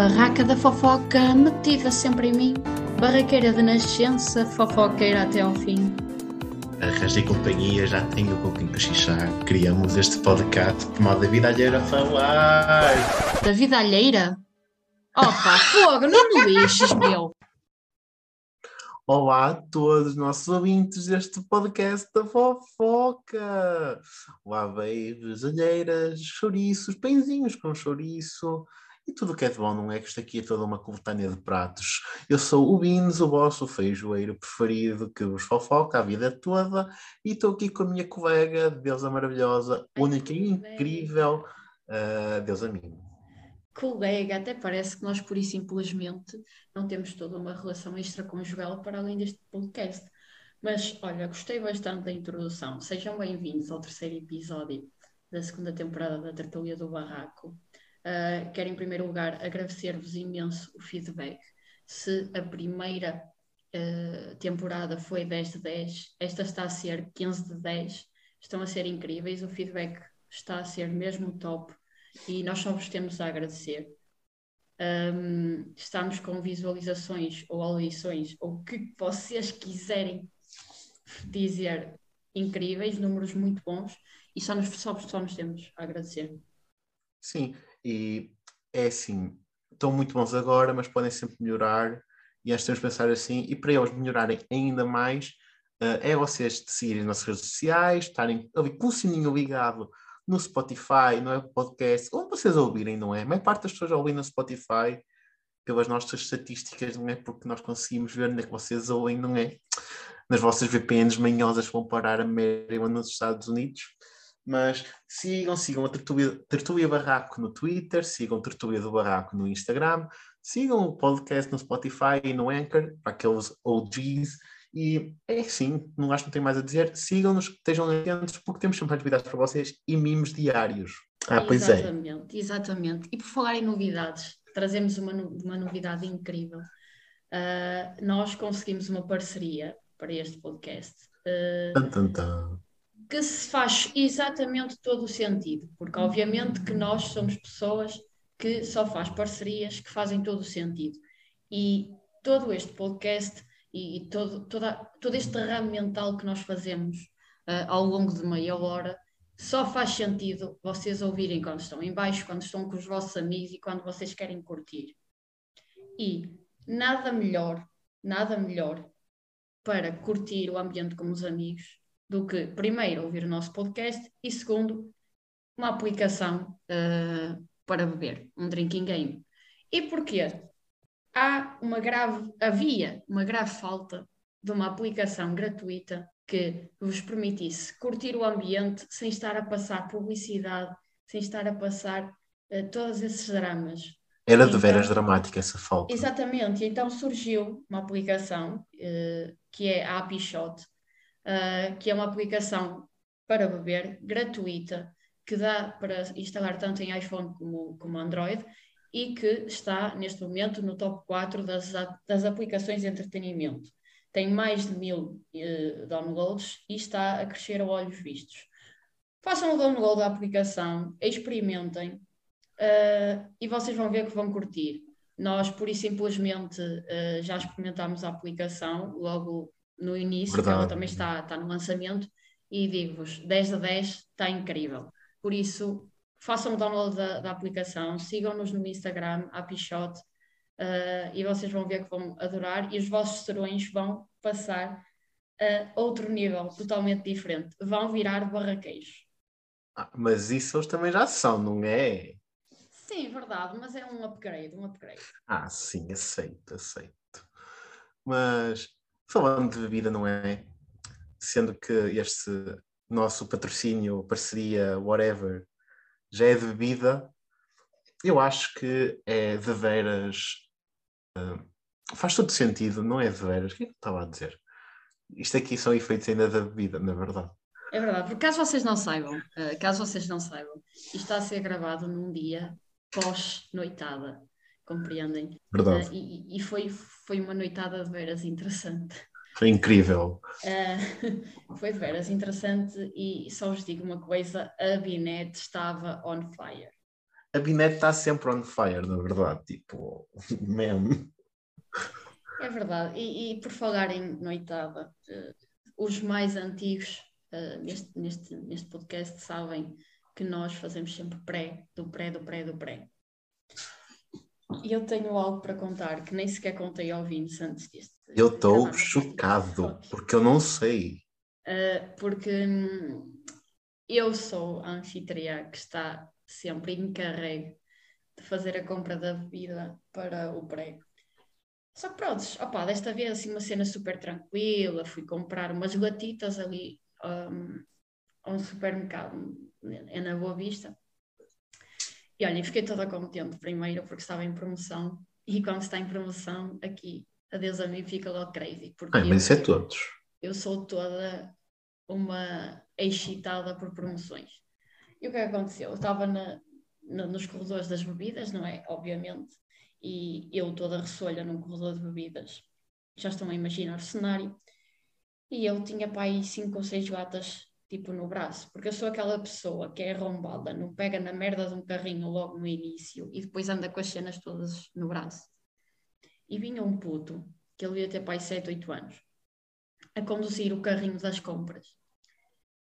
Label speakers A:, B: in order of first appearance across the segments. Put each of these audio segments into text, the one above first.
A: Barraca da fofoca metida sempre em mim, barraqueira de nascença, fofoqueira até ao fim.
B: Arranjei companhia, já tenho com quem cochichar. Criamos este podcast por modo da vida alheira a falar.
A: Da vida alheira? Opa, fogo, não me lixes, meu!
B: Olá a todos os nossos ouvintes deste podcast da fofoca. Lá beijos, alheiras, chouriços, pãezinhos com chouriço e tudo o que é de bom, não é? Que isto aqui é toda uma coletânea de pratos. Eu sou o Bins, o vosso feijoeiro preferido que vos fofoca a vida toda e estou aqui com a minha colega, deusa maravilhosa, única e incrível, uh, deusa minha
A: colega, até parece que nós, por e simplesmente, não temos toda uma relação extraconjugal para além deste podcast. Mas, olha, gostei bastante da introdução. Sejam bem-vindos ao terceiro episódio da segunda temporada da Tertulia do Barraco. Uh, quero, em primeiro lugar, agradecer-vos imenso o feedback. Se a primeira uh, temporada foi 10 de 10, esta está a ser 15 de 10. Estão a ser incríveis, o feedback está a ser mesmo top e nós só vos temos a agradecer. Um, estamos com visualizações ou audições, ou o que vocês quiserem dizer, incríveis, números muito bons, e só nos, só, só nos temos a agradecer.
B: Sim, e é assim, estão muito bons agora, mas podem sempre melhorar, e acho que temos de pensar assim, e para eles melhorarem ainda mais, uh, é vocês seguirem nas redes sociais, estarem ali com o sininho ligado no Spotify, não é? Podcast, onde vocês ouvirem, não é? A maior parte das pessoas ouvem no Spotify pelas nossas estatísticas, não é? Porque nós conseguimos ver onde é que vocês ouvem, não é? Nas vossas VPNs manhosas vão parar a Maryland nos Estados Unidos. Mas sigam, sigam a Tertulia, Barraco no Twitter, sigam Tertulia do Barraco no Instagram, sigam o podcast no Spotify e no Anchor, para aqueles OGs e é assim, não acho que não tenho mais a dizer. Sigam-nos, estejam atentos, porque temos sempre novidades para vocês e mimos diários.
A: Ah, pois é. Exatamente, exatamente. E por falar em novidades, trazemos uma, uma novidade incrível. Uh, nós conseguimos uma parceria para este podcast. Uh,
B: tum, tum, tum.
A: Que se faz exatamente todo o sentido, porque obviamente que nós somos pessoas que só faz parcerias que fazem todo o sentido. E todo este podcast e, todo, toda, todo este ramo mental que nós fazemos uh, ao longo de meia hora só faz sentido vocês ouvirem quando estão em baixo, quando estão com os vossos amigos e quando vocês querem curtir. E nada melhor, nada melhor para curtir o ambiente com os amigos do que, primeiro, ouvir o nosso podcast e, segundo, uma aplicação uh, para beber, um drinking game. E porquê? há uma grave, havia uma grave falta de uma aplicação gratuita que vos permitisse curtir o ambiente sem estar a passar publicidade, sem estar a passar uh, todos esses dramas.
B: Era de veras então, dramática essa falta.
A: Exatamente, e então surgiu uma aplicação uh, que é a AppShot, uh, que é uma aplicação para beber gratuita que dá para instalar tanto em iPhone como, como Android e que está neste momento no top 4 das, das aplicações de entretenimento. Tem mais de mil uh, downloads e está a crescer a olhos vistos. Façam o download da aplicação, experimentem uh, e vocês vão ver que vão curtir. Nós, por e simplesmente, uh, já experimentámos a aplicação logo no início, Verdade. ela também está, está no lançamento, e digo-vos, 10 a 10 está incrível. Por isso, façam o download da, da aplicação, sigam-nos no Instagram, Apichot, uh, eh, e vocês vão ver que vão adorar e os vossos serões vão passar a outro nível, totalmente diferente. Vão virar barraqueiros.
B: Ah, mas isso eles também já são, não é?
A: Sim, verdade, mas é um upgrade, um upgrade.
B: Ah, sim, aceito, aceito. Mas falando de bebida, não é? Sendo que este nosso patrocínio, parceria, whatever, já é de bebida, eu acho que é de veras. Uh, faz todo sentido, não é de veras. O que é que eu estava a dizer? Isto aqui são efeitos ainda da bebida, na verdade.
A: É verdade, porque caso vocês não saibam, uh, caso vocês não saibam, isto está a ser gravado num dia pós-noitada, compreendem?
B: Verdade.
A: Uh, e, e foi, foi uma noitada de veras interessante.
B: Foi incrível.
A: Uh, foi de veras interessante e só vos digo uma coisa, a Binette estava on fire.
B: a Binete está sempre on fire, na verdade. Tipo, mesmo.
A: É verdade. E, e por falar em noitada, uh, os mais antigos uh, neste, neste, neste podcast sabem que nós fazemos sempre pré, do pré, do pré, do pré. E eu tenho algo para contar que nem sequer contei ao Vince antes disto.
B: Eu estou chocado, porque eu não sei.
A: Uh, porque hum, eu sou a anfitriã que está sempre encarregue de fazer a compra da bebida para o prego. Só que pronto, opa, desta vez assim uma cena super tranquila, fui comprar umas latitas ali um, a um supermercado é na Boa Vista. E olha, fiquei toda contente primeiro porque estava em promoção e quando está em promoção aqui, adeus a mim fica logo crazy.
B: Porque Ai, mas isso é todos.
A: Eu sou toda uma excitada por promoções. E o que, é que aconteceu? Eu estava na, na, nos corredores das bebidas, não é? Obviamente. E eu toda ressolha num corredor de bebidas. Já estão a imaginar o cenário. E eu tinha para aí cinco ou seis latas tipo no braço, porque eu sou aquela pessoa que é arrombada, não pega na merda de um carrinho logo no início e depois anda com as cenas todas no braço. E vinha um puto, que ele ia ter pai 7, 8 anos, a conduzir o carrinho das compras.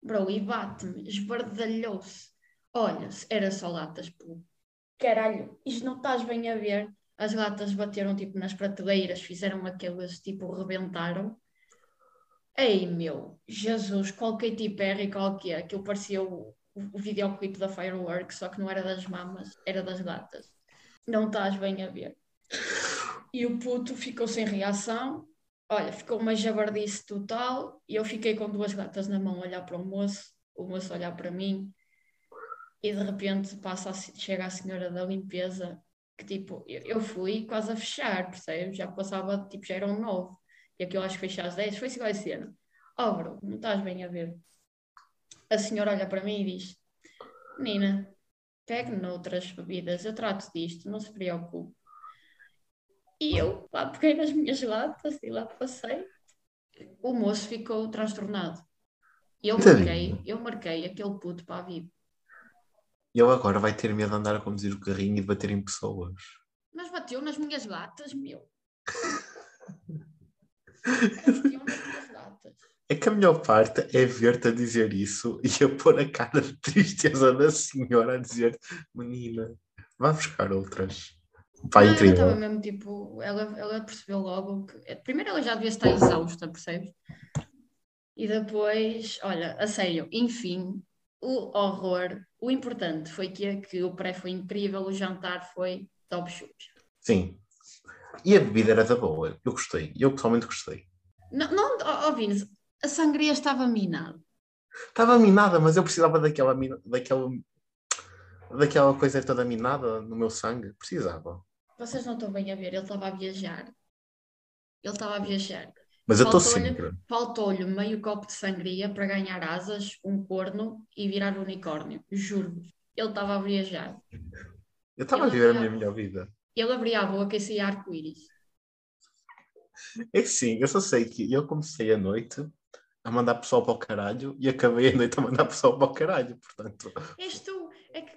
A: Bro, e bate-me, esbardalhou-se. Olha, era só latas, pô. Caralho, isto não estás bem a ver? As latas bateram tipo nas prateleiras, fizeram aqueles tipo, rebentaram Ei meu, Jesus, qual Katy Perry, qual que é? Aquilo parecia o, o videoclipe da Fireworks, só que não era das mamas, era das gatas. Não estás bem a ver. E o puto ficou sem reação. Olha, ficou uma jabardice total. E eu fiquei com duas gatas na mão a olhar para o moço, o moço a olhar para mim. E de repente passa a, chega a senhora da limpeza, que tipo, eu, eu fui quase a fechar, percebes? Já passava, tipo, já era um novo e aquilo acho que fecha às 10, foi assim vai ser. Oh, bro, não estás bem a ver. A senhora olha para mim e diz: Menina, pegue noutras bebidas, eu trato disto, não se preocupe. E eu lá peguei nas minhas latas e lá passei. O moço ficou transtornado. Eu marquei, eu marquei aquele puto para a vida.
B: E ele agora vai ter medo de andar a conduzir o carrinho e de bater em pessoas.
A: Mas bateu nas minhas latas, meu.
B: É que a melhor parte é ver-te a dizer isso e a pôr a cara de tristeza da senhora a dizer: Menina, vá buscar outras.
A: Vai incrível. Estava mesmo tipo, ela, ela percebeu logo que. Primeiro, ela já devia estar exausta, percebes? E depois, olha, a sério, enfim, o horror. O importante foi que, que o pré foi incrível, o jantar foi top shoot.
B: Sim, e a bebida era da boa, eu gostei, eu pessoalmente gostei.
A: Não, não Vines, a sangria estava minada.
B: Estava minada, mas eu precisava daquela, daquela, daquela coisa toda minada no meu sangue. Precisava.
A: Vocês não estão bem a ver, ele estava a viajar. Ele estava a viajar.
B: Mas eu estou sempre.
A: Faltou-lhe meio copo de sangria para ganhar asas, um corno e virar unicórnio. Juro-vos. Ele estava a viajar.
B: Eu estava a viver a minha melhor vida.
A: Ele abria a boca e saía arco-íris.
B: É sim, eu só sei que eu comecei a noite a mandar pessoal para o caralho e acabei a noite a mandar pessoal para o caralho, portanto.
A: Isto é que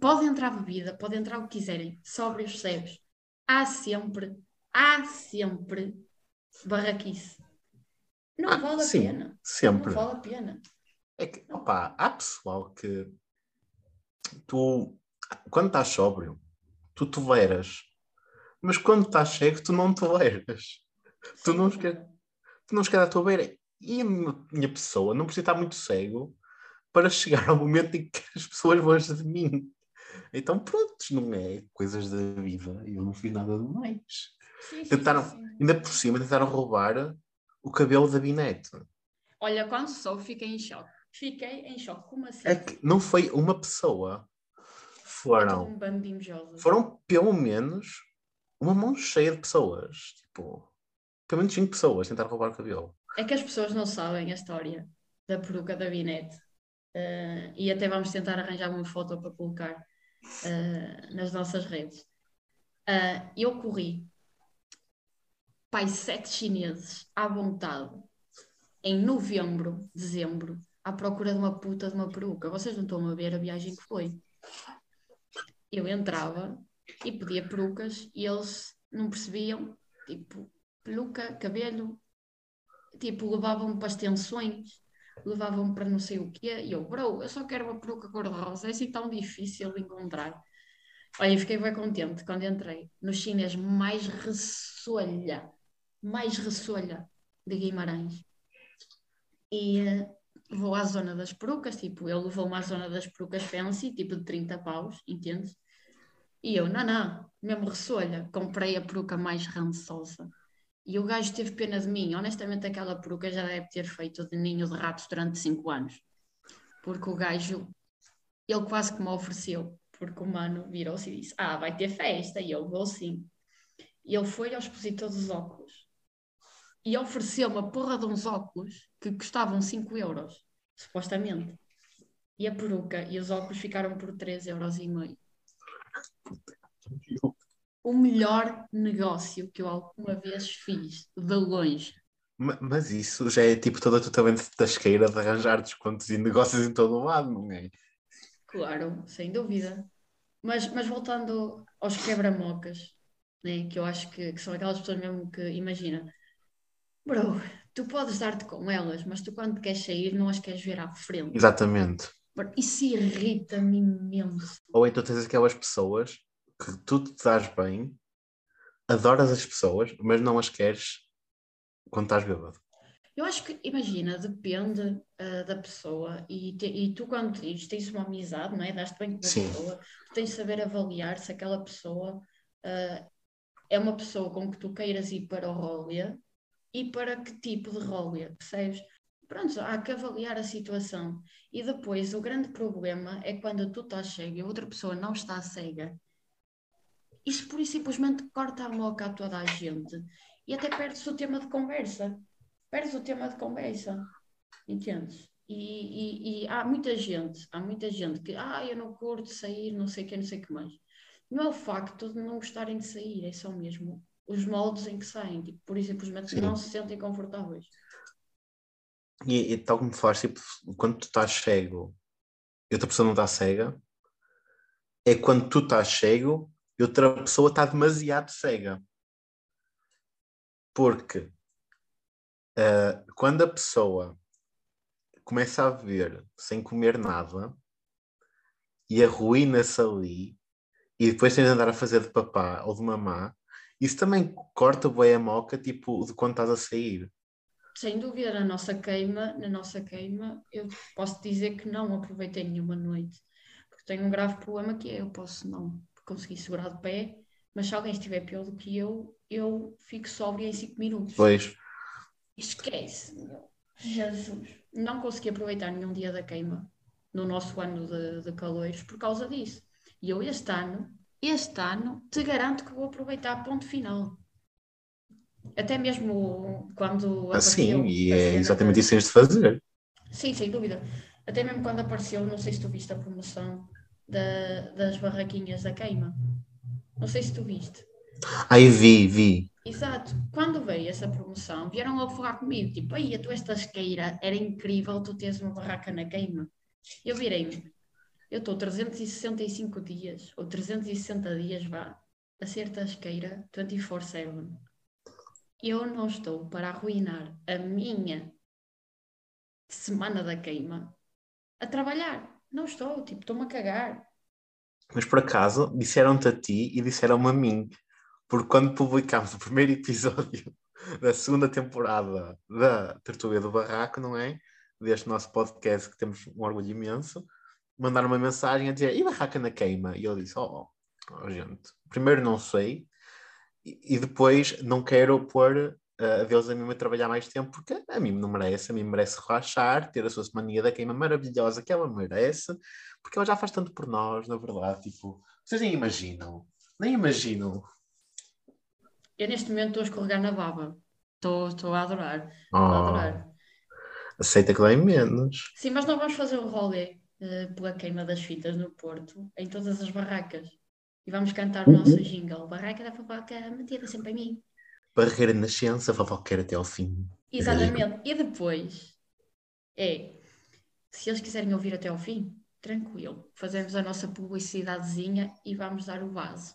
A: pode entrar bebida, pode entrar o que quiserem, os cegos. Há sempre, há sempre barraquice. Não ah, vale a sim, pena.
B: Sempre.
A: Não vale a pena.
B: É que, opá, há pessoal que tu, quando estás sóbrio, tu toleras. Mas quando estás cego, tu não toleras. Tu não esqueces, tu não esqueces a tua beira. E a minha pessoa não precisa estar muito cego para chegar ao momento em que as pessoas vão de mim. Então, pronto, não é coisas da vida. Eu não fiz nada demais. Sim, tentaram, sim, sim. ainda por cima, tentaram roubar o cabelo da Binete.
A: Olha, quando sou, fiquei em choque. Fiquei em choque. Como assim?
B: É que não foi uma pessoa. Foram.
A: Um bando de
B: foram pelo menos uma mão cheia de pessoas. Tipo, pelo menos 5 pessoas tentaram roubar o cabelo.
A: É que as pessoas não sabem a história da peruca da Binete. Uh, e até vamos tentar arranjar uma foto para colocar uh, nas nossas redes. Uh, eu corri pai sete chineses à vontade em novembro, dezembro, à procura de uma puta de uma peruca. Vocês não estão a ver a viagem que foi. Eu entrava e pedia perucas e eles não percebiam, tipo, peruca, cabelo, tipo, levavam-me para as tensões, levavam-me para não sei o quê, e eu, bro, eu só quero uma peruca cor-de-rosa, é assim tão difícil de encontrar. Olha, eu fiquei bem contente quando entrei no chinês mais ressolha, mais ressolha de Guimarães. E uh, vou à zona das perucas, tipo, ele levou-me à zona das perucas fancy, tipo de 30 paus, entende? E eu, não, não, mesmo ressolha, comprei a peruca mais rançosa. E o gajo teve pena de mim. Honestamente, aquela peruca já deve ter feito de ninho de ratos durante 5 anos. Porque o gajo, ele quase que me ofereceu. Porque o mano virou-se e disse: Ah, vai ter festa. E eu vou sim. E ele foi ao expositor dos óculos e ofereceu uma porra de uns óculos que custavam 5 euros, supostamente. E a peruca e os óculos ficaram por 3 euros e meio o melhor negócio que eu alguma vez fiz, de longe.
B: Mas isso já é tipo toda de tasqueira de arranjar descontos e negócios em todo o lado, não é?
A: Claro, sem dúvida. Mas, mas voltando aos quebra-mocas, né, que eu acho que, que, são aquelas pessoas mesmo que, imagina, bro, tu podes dar-te com elas, mas tu quando queres sair não as queres ver à frente.
B: Exatamente.
A: Isso irrita-me imenso.
B: Ou então tens aquelas pessoas que tu te dás bem, adoras as pessoas, mas não as queres quando estás bêbado.
A: Eu acho que, imagina, depende uh, da pessoa e, te, e tu quando tens, tens uma amizade, não é? Daste bem com a pessoa, tu tens de saber avaliar se aquela pessoa uh, é uma pessoa com que tu queiras ir para o Rólia e para que tipo de Rólia, percebes? Pronto, há que avaliar a situação. E depois, o grande problema é quando tu estás cega e outra pessoa não está cega isso por isso simplesmente corta a moca a toda a gente e até perde-se o tema de conversa. Perdes o tema de conversa. Entendes? E, e, e, há muita gente, há muita gente que, ah, eu não curto sair, não sei o que, não sei o que mais. Não é o facto de não gostarem de sair, é só mesmo os moldes em que saem, tipo, por isso simplesmente Sim. não se sentem confortáveis.
B: E, e tal como falaste, tipo, quando tu estás cego e outra pessoa não está cega, é quando tu estás cego e outra pessoa está demasiado cega. Porque uh, quando a pessoa começa a ver sem comer nada e arruína-se ali e depois tem de andar a fazer de papá ou de mamá, isso também corta bem a moca tipo, de quando estás a sair.
A: Sem dúvida, na nossa queima, na nossa queima, eu posso dizer que não aproveitei nenhuma noite. Porque tenho um grave problema que é eu posso não consegui segurar de pé, mas se alguém estiver pior do que eu, eu fico sóbria em 5 minutos.
B: Pois.
A: Esquece, meu. Jesus. Não consegui aproveitar nenhum dia da queima no nosso ano de, de calores por causa disso. E eu este ano, este ano, te garanto que vou aproveitar ponto final. Até mesmo quando.
B: Ah, sim, e é exatamente isso que tens de fazer.
A: Sim, sem dúvida. Até mesmo quando apareceu, não sei se tu viste a promoção da, das barraquinhas da queima. Não sei se tu viste.
B: Aí vi, vi.
A: Exato. Quando veio essa promoção, vieram logo falar comigo, tipo, aí a tua estasqueira, era incrível tu teres uma barraca na queima. Eu virei-me, eu estou 365 dias, ou 360 dias, vá, a ser tasqueira 24-7. Eu não estou para arruinar a minha semana da queima a trabalhar. Não estou, tipo, estou-me a cagar.
B: Mas por acaso disseram-te a ti e disseram-me a mim, porque quando publicámos o primeiro episódio da segunda temporada da Tertulia do Barraco, não é? Deste nosso podcast que temos um orgulho imenso, mandaram uma mensagem a dizer: e barraca na queima? E eu disse: oh, oh gente, primeiro não sei, e, e depois não quero pôr uh, vê-los a mim a trabalhar mais tempo, porque a mim não merece, a mim merece relaxar, ter a sua semana da queima maravilhosa que ela merece, porque ela já faz tanto por nós, na verdade, tipo, vocês nem imaginam, nem imaginam.
A: Eu neste momento estou a escorregar na baba, estou, estou a adorar, oh, a adorar.
B: Aceita que dá menos.
A: Sim, mas não vamos fazer o rolê uh, pela queima das fitas no Porto, em todas as barracas. E vamos cantar o nosso jingle. Barraca da fofoca, metida sempre em mim.
B: Barreira de nascença, fofoqueira até ao fim.
A: Exatamente. E depois é, se eles quiserem ouvir até ao fim, tranquilo. Fazemos a nossa publicidadezinha e vamos dar o vaso.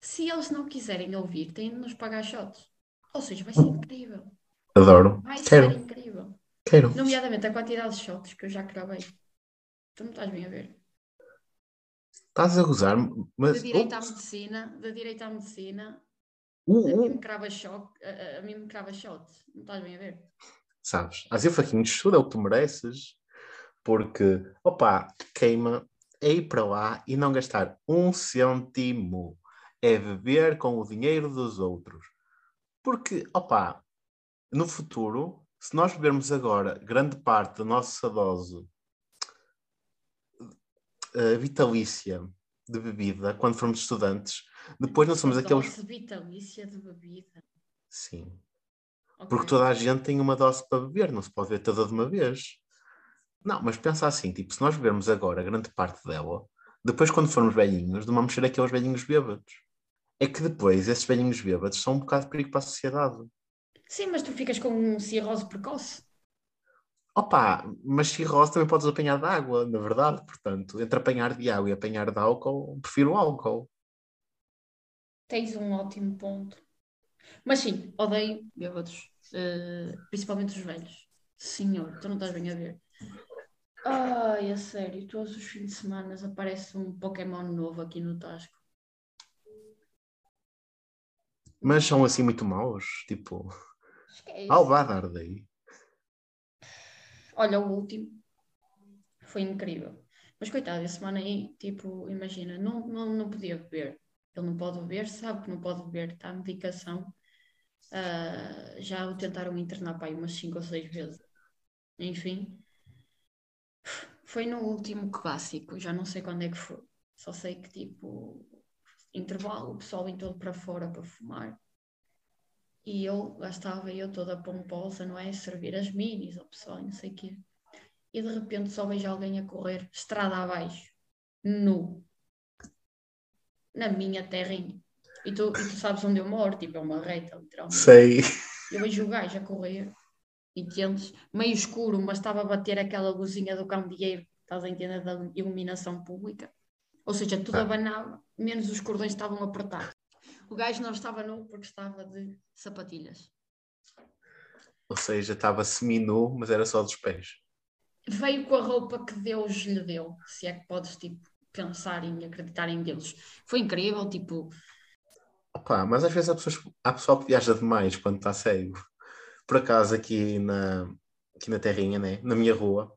A: Se eles não quiserem ouvir, têm de nos pagar shots. Ou seja, vai ser incrível.
B: Adoro.
A: Vai
B: Quero.
A: ser incrível.
B: Quero.
A: Nomeadamente a quantidade de shots que eu já cravei. Tu não estás bem a ver.
B: Estás a gozar, mas.
A: De direito à medicina, de direito à medicina,
B: Uh,
A: a mim
B: uh.
A: me crava choque, a, a- a mim me crava shot. Não estás bem a ver?
B: Sabes? As eu faquinho, estuda é o que tu mereces, porque, opa, queima é ir para lá e não gastar um cêntimo. É viver com o dinheiro dos outros. Porque, opa, no futuro, se nós bebermos agora grande parte da nossa dose vitalícia de bebida, quando formos estudantes, depois não somos
A: Essa
B: aqueles.
A: Dose vitalícia de bebida.
B: Sim.
A: Ok.
B: Porque toda a gente tem uma dose para beber, não se pode beber toda de uma vez. Não, mas pensa assim, tipo, se nós bebermos agora grande parte dela, depois quando formos velhinhos, não vamos ser aqueles velhinhos bêbados. É que depois esses velhinhos bêbados são um bocado de perigo para a sociedade.
A: Sim, mas tu ficas com um cirrose precoce.
B: Opa, mas cirrose também podes apanhar de água, na verdade. Portanto, entre apanhar de água e apanhar de álcool, prefiro o álcool.
A: Tens um ótimo ponto. Mas sim, odeio bêbados. eh, principalmente os velhos. Senhor, tu não estás bem a ver. Ai, a sério, todos os fins de semana aparece um Pokémon novo aqui no Tasco.
B: Mas são assim muito maus, tipo,
A: Esquece.
B: Albadar daí.
A: Olha, o último foi incrível. Mas coitado, esse semana aí, tipo, imagina, não, não, não podia beber. Ele não pode beber, sabe que não pode beber, está em medicação. Ah, já o tentaram internar para aí umas 5 ou 6 vezes. Enfim, foi no último clássico, já não sei quando é que foi. Só sei que, tipo, intervalo, o pessoal vem todo para fora para fumar. E eu, lá estava eu toda pomposa, não é? Servir as minis ao pessoal, e não sei o quê. E de repente só vejo alguém a correr estrada abaixo, nu, na minha terrinha. E tu, e tu sabes onde eu moro, tipo, é uma reta, literalmente.
B: Sei.
A: Eu vejo o gajo a correr, entendes? Meio escuro, mas estava a bater aquela luzinha do candeeiro, estás a entender, da iluminação pública. Ou seja, tudo
B: Ah.
A: abanava, menos os cordões estavam apertados. O gajo não estava nu porque estava de sapatilhas.
B: Ou seja, estava semi-nu, mas era só dos pés.
A: Veio com a roupa que Deus lhe deu, se é que podes, tipo, pensar em acreditar em Deus. Foi incrível, tipo,
B: Opa, mas às vezes há, pessoas, há pessoal que viaja demais quando está cego. Por acaso, aqui na, aqui na Terrinha, né? na minha rua,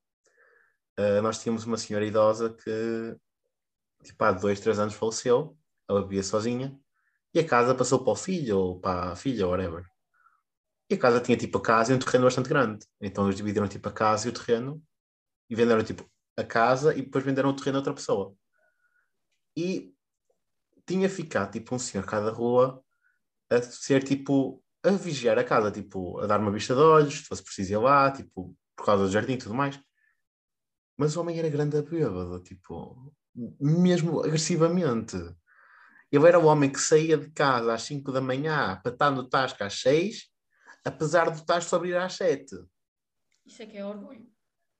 B: eh, nós tínhamos uma senhora idosa que, tipo, há dois, três anos faleceu. Ela vivia sozinha. E a casa passou para o filho, ou para a filha, whatever. E a casa tinha, tipo, a casa e um terreno bastante grande. Então eles dividiram, tipo, a casa e o terreno. E venderam, tipo, a casa e depois venderam o terreno a outra pessoa. E tinha ficado tipo um senhor cada rua a ser tipo a vigiar a casa, tipo a dar uma vista de olhos, se fosse preciso ir lá, tipo por causa do jardim e tudo mais. Mas o homem era grande a bêbado, tipo, mesmo agressivamente. Ele era o homem que saía de casa às 5 da manhã para estar no Tasco às 6, apesar do Tasco abrir às 7.
A: isso é que é orgulho.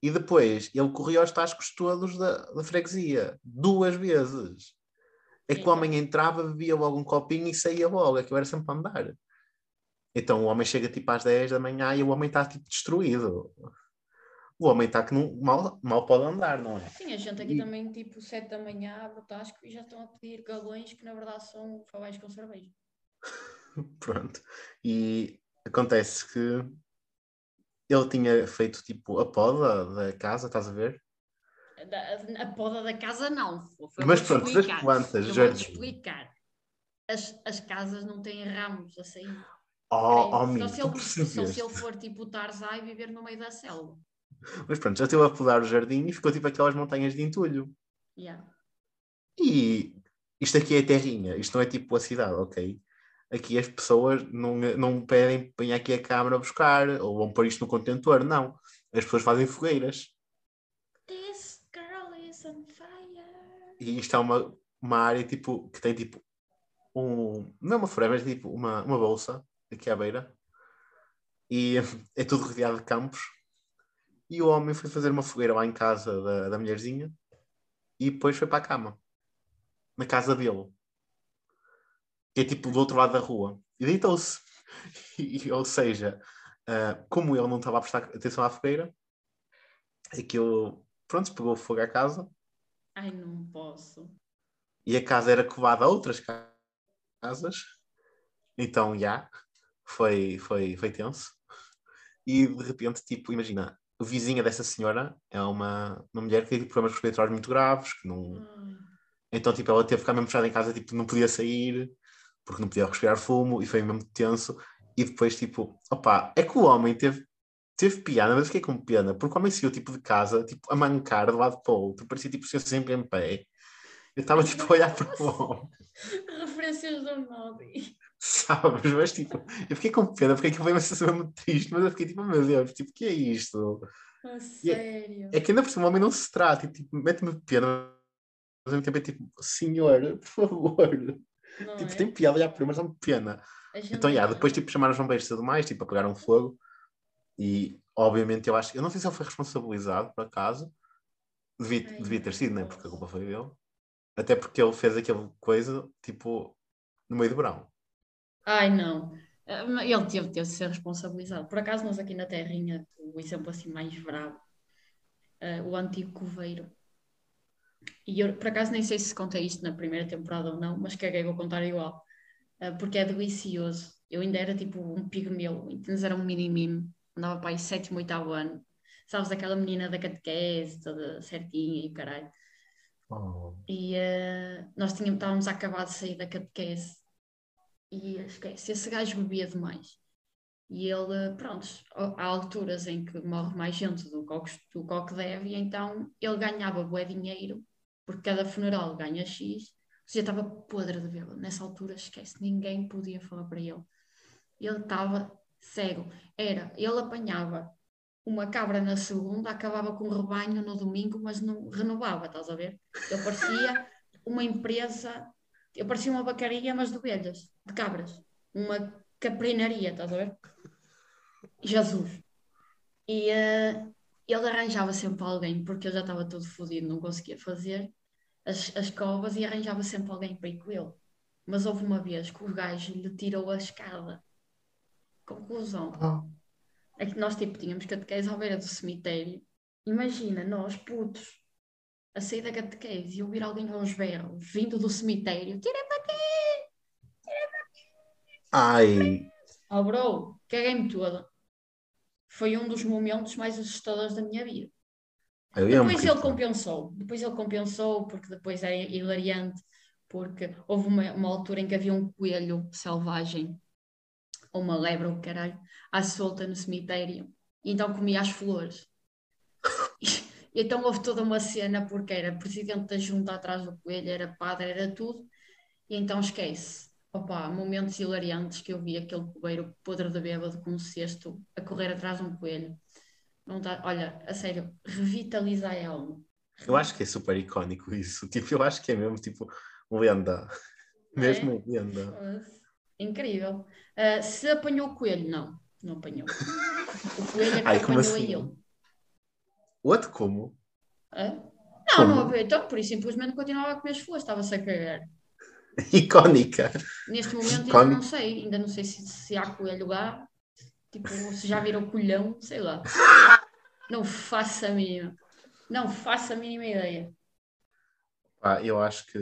B: E depois ele corria aos tascos todos da, da freguesia, duas vezes. É que o homem entrava, bebia logo um copinho e saía logo, aquilo era sempre a andar. Então o homem chega tipo às 10 da manhã e o homem está tipo destruído. O homem está que não, mal, mal pode andar, não é?
A: Sim, a gente aqui
B: E-
A: também, tipo, 7 da manhã, abre o tasco e já estão a pedir galões que na verdade são favais com cerveja.
B: Pronto. E acontece que ele tinha feito tipo a poda da casa, estás a ver?
A: Da- a poda da casa não. Foi,
B: Mas pronto, das
A: explicar.
B: plantas,
A: Eu vou-te
B: jardim.
A: explicar. As, as casas não têm ramos a sair.
B: Oh, oh,
A: só, se ele, só se ele for tipo Tarzai e viver no meio da selva.
B: Mas pronto, já esteve a podar o jardim e ficou tipo aquelas montanhas de entulho.
A: Yeah.
B: E isto aqui é terrinha, isto não é tipo a cidade, ok? Aqui as pessoas não, não pedem põe aqui a câmara a buscar ou vão pôr isto no contentor, não. As pessoas fazem fogueiras.
A: This girl is on fire.
B: E isto é uma, uma área tipo que tem tipo um. Não é uma floresta, mas tipo uma, uma bolsa aqui à beira. E é tudo rodeado de campos. E o homem foi fazer uma fogueira lá em casa da, da mulherzinha. e depois foi para a cama. Na casa dele. Que é tipo do outro lado da rua. E deitou-se. ou seja, uh, como ele não estava a prestar atenção à fogueira, aquilo, pronto, pegou fogo à casa.
A: Ai, não posso.
B: E a casa era covada a outras casas. Então, já, yeah, foi, foi, foi tenso. E de repente, tipo, imagina, vizinha dessa senhora é uma, uma mulher que tem tipo, problemas respiratórios muito graves, que não. Ai. Então, tipo, ela teve que ficar mesmo fechada em casa, tipo, não podia sair, porque não podia respirar fumo, e foi mesmo tenso. E depois, tipo, opá, é que o homem teve, teve piada, mas fiquei com pena, porque o homem saiu, tipo, de casa, tipo, a mancar de lado para o outro, parecia, tipo, ser sempre em pé. Eu estava, tipo, a olhar para o homem.
A: Referências do Nobby.
B: Sabes? Mas tipo, eu fiquei com pena, porque aquilo foi uma sensação muito triste, mas eu fiquei tipo, meu Deus, tipo, o que é isto?
A: Oh, sério?
B: É, é, que ainda por cima o homem não se trata, e, tipo, mete-me pena, mas ao mesmo tempo é tipo, senhor, por favor. Não tipo, é? tem piada já por mas dá-me pena. Então, já, depois tipo, chamaram os bombeiros tudo mais, tipo, apagaram fogo, e obviamente eu acho, eu não sei se ele foi responsabilizado por acaso, devia, Ai, devia ter sido, né? Porque a culpa foi dele. Até porque ele fez aquela coisa, tipo, no meio do verão.
A: Ai, não. Ah, ele teve, teve de ser responsabilizado. Por acaso, nós aqui na Terrinha, o exemplo assim mais bravo, uh, o antigo coveiro. E eu, por acaso, nem sei se contei isto na primeira temporada ou não, mas caguei, vou contar igual. Uh, porque é delicioso. Eu ainda era tipo um pigmeu, então era um mini-mime. Andava para aí sétimo, oitavo ano. Sabes, aquela menina da catequese, toda certinha e o caralho. Oh. E uh, nós tínhamos, estávamos a acabar de sair da catequese e esquece, esse gajo bebia demais. E ele, pronto, há alturas em que morre mais gente do que, do que deve, e então ele ganhava bué dinheiro, porque cada funeral ganha X, seja, estava podre de bêbado. Nessa altura, esquece, ninguém podia falar para ele. Ele estava cego. Era, ele apanhava uma cabra na segunda, acabava com um rebanho no domingo, mas não renovava, estás a ver? Ele parecia uma empresa eu parecia uma vacaria, mas de ovelhas, de cabras. Uma caprinaria, estás a ver? Jesus. E uh, ele arranjava sempre alguém, porque eu já estava todo fodido, não conseguia fazer as, as covas e arranjava sempre alguém para ir com ele. Mas houve uma vez que o gajo lhe tirou a escada. Conclusão. Oh. É que nós tipo tínhamos catequese à beira do cemitério. Imagina, nós putos, a sair da catequese e ouvir alguém aos berros vindo do cemitério: tira para aqui! Tira para aqui!
B: Ai!
A: Oh, bro, caguei-me toda. Foi um dos momentos mais assustadores da minha vida. Eu depois ele compensou, depois ele compensou, porque depois é hilariante, porque houve uma, uma altura em que havia um coelho selvagem, ou uma lebre, ou caralho, à solta no cemitério, então comia as flores. E então houve toda uma cena, porque era presidente da junta atrás do coelho, era padre, era tudo. E então esquece. Opa, momentos hilariantes que eu vi aquele coelho podre de bêbado com um cesto a correr atrás de um coelho. Não tá, olha, a sério, revitaliza a alma.
B: Eu acho que é super icónico isso. Tipo, eu acho que é mesmo tipo lenda. É? Mesmo lenda.
A: Incrível. Uh, se apanhou o coelho, não. Não apanhou. O coelho é que Ai, apanhou assim? a ele.
B: What? Como?
A: É? Não, Como? não havia. Então, por isso simplesmente continuava a comer as flores, estava-se a cagar.
B: Icónica.
A: Neste momento ainda não sei, ainda não sei se, se há coelho lá, tipo, se já viram colhão, sei lá. Não faço a mínima. Não faço a mínima ideia.
B: Ah, eu acho que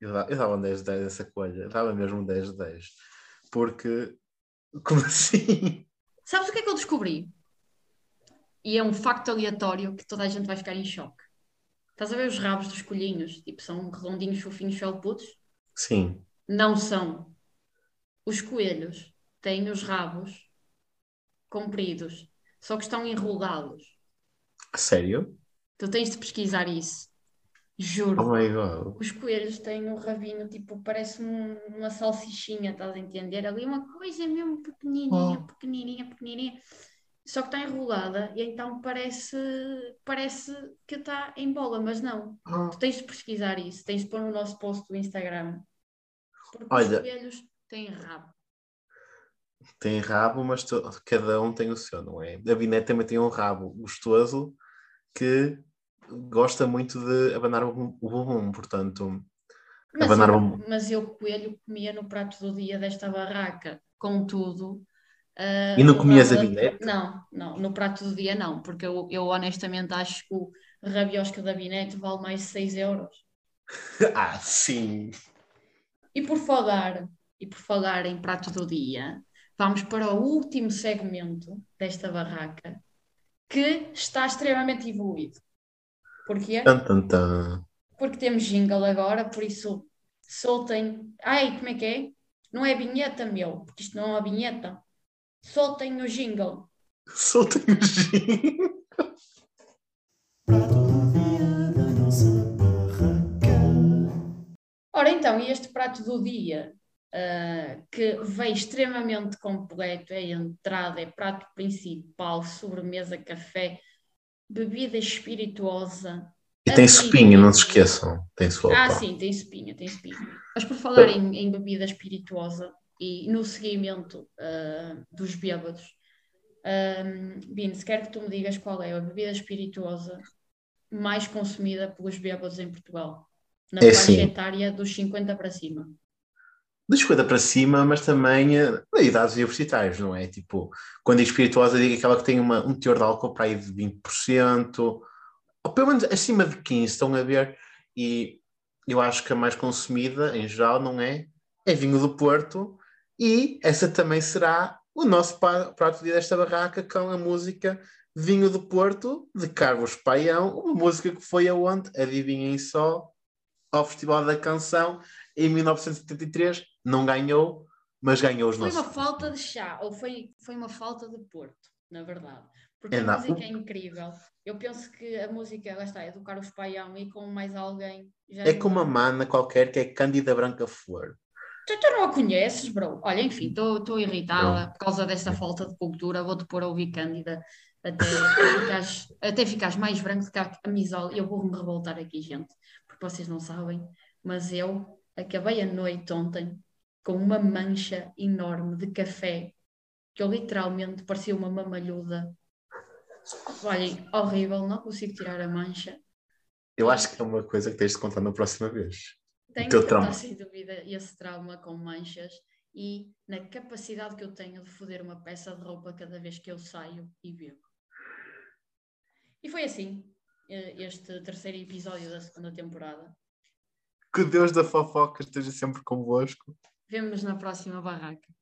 B: eu dava um 10 de 10 essa coelha, eu dava mesmo um 10 de 10. Porque, como assim?
A: Sabes o que é que eu descobri? E é um facto aleatório que toda a gente vai ficar em choque. Estás a ver os rabos dos colhinhos? Tipo, são redondinhos, fofinhos, felputos?
B: Sim.
A: Não são. Os coelhos têm os rabos compridos, só que estão enrolados.
B: Sério?
A: Tu tens de pesquisar isso. Juro.
B: Oh my God.
A: Os coelhos têm um rabinho, tipo, parece um, uma salsichinha, estás a entender? Ali uma coisa mesmo pequenininha, oh. pequenininha, pequenininha só que está enrolada e então parece, parece que está em bola, mas não. Ah. Tu tens de pesquisar isso, tens de pôr no nosso post do Instagram. Porque Olha, os coelhos têm rabo.
B: Tem rabo, mas cada um tem o seu, não é? A Binete também tem um rabo gostoso que gosta muito de abanar o bumbum, portanto.
A: Mas
B: abanar
A: eu,
B: o
A: mas eu coelho comia no prato do dia desta barraca, contudo. Ah,
B: E não comias a
A: levava-
B: vinete?
A: Não, não, no prato do dia não, porque eu, eu honestamente acho que o rabiosca da vinete vale mais de 6 euros.
B: Ah, sim.
A: E por falar, e por falar em prato do dia, vamos para o último segmento desta barraca, que está extremamente evoluído. Porquê?
B: Tan, tan, tan.
A: Porque temos jingle agora, por isso soltem. Ai, como é que é? Não é vinheta, meu, porque isto não é uma vinheta. Soltem o jingle.
B: Soltem o gin.
C: Prato do dia da nossa barraca.
A: Ora então, e este prato do dia, ah, que vem extremamente completo, é entrada, é prato principal, sobremesa, café, bebida espirituosa.
B: E tem sopinha, não se esqueçam. Tem sopa.
A: Ah, sim, tem espinha, tem espinha. Mas por falar em, em bebida espirituosa e no seguimento ah, dos bêbados, um, Bines, quero que tu me digas qual é a bebida espirituosa mais consumida pelos bêbados em Portugal, na
B: É
A: faixa
B: sim.
A: etária dos 50 para cima.
B: Da escolha para cima, mas também eh, da idades universitárias, não é? Tipo, quando digo espirituosa, digo aquela que tem uma, um teor de álcool para aí de 20%, ou pelo menos acima de 15%, estão a ver? E eu acho que a mais consumida, em geral, não é? É vinho do Porto, e essa também será o nosso prato de dia desta barraca com a música Vinho do Porto, de Carlos Paião, uma música que foi aonde? Adivinhem só, ao Festival da Canção, em 1973, não ganhou, mas ganhou os
A: Foi
B: nossos.
A: uma falta de chá, ou foi, foi uma falta de Porto, na verdade. Porque
B: É
A: a
B: nada.
A: música é incrível. Eu penso que a música, lá está, é do Carlos Paião e com mais alguém.
B: É
A: não
B: com uma mana qualquer que é Cândida Branca Flor.
A: Tu, tu não a conheces, bro? Olha, enfim, estou irritada por causa desta falta de cultura. Vou-te pôr a ouvir Cândida até ficares, até ficares mais branco que a camisola. Eu vou-me revoltar aqui, gente, porque vocês não sabem, mas eu acabei a noite ontem com uma mancha enorme de café que eu literalmente parecia uma mamalhuda. Olhem, horrível, não consigo tirar a mancha.
B: Eu acho que é uma coisa que tens de contar na próxima vez.
A: Tenho
B: teu trauma.
A: sem dúvida esse trauma com manchas e na capacidade que eu tenho de foder uma peça de roupa cada vez que eu saio e bebo. E foi assim eh, este terceiro episódio da segunda temporada.
B: Que Deus da fofoca esteja sempre convosco.
A: Vemo-nos na próxima barraca.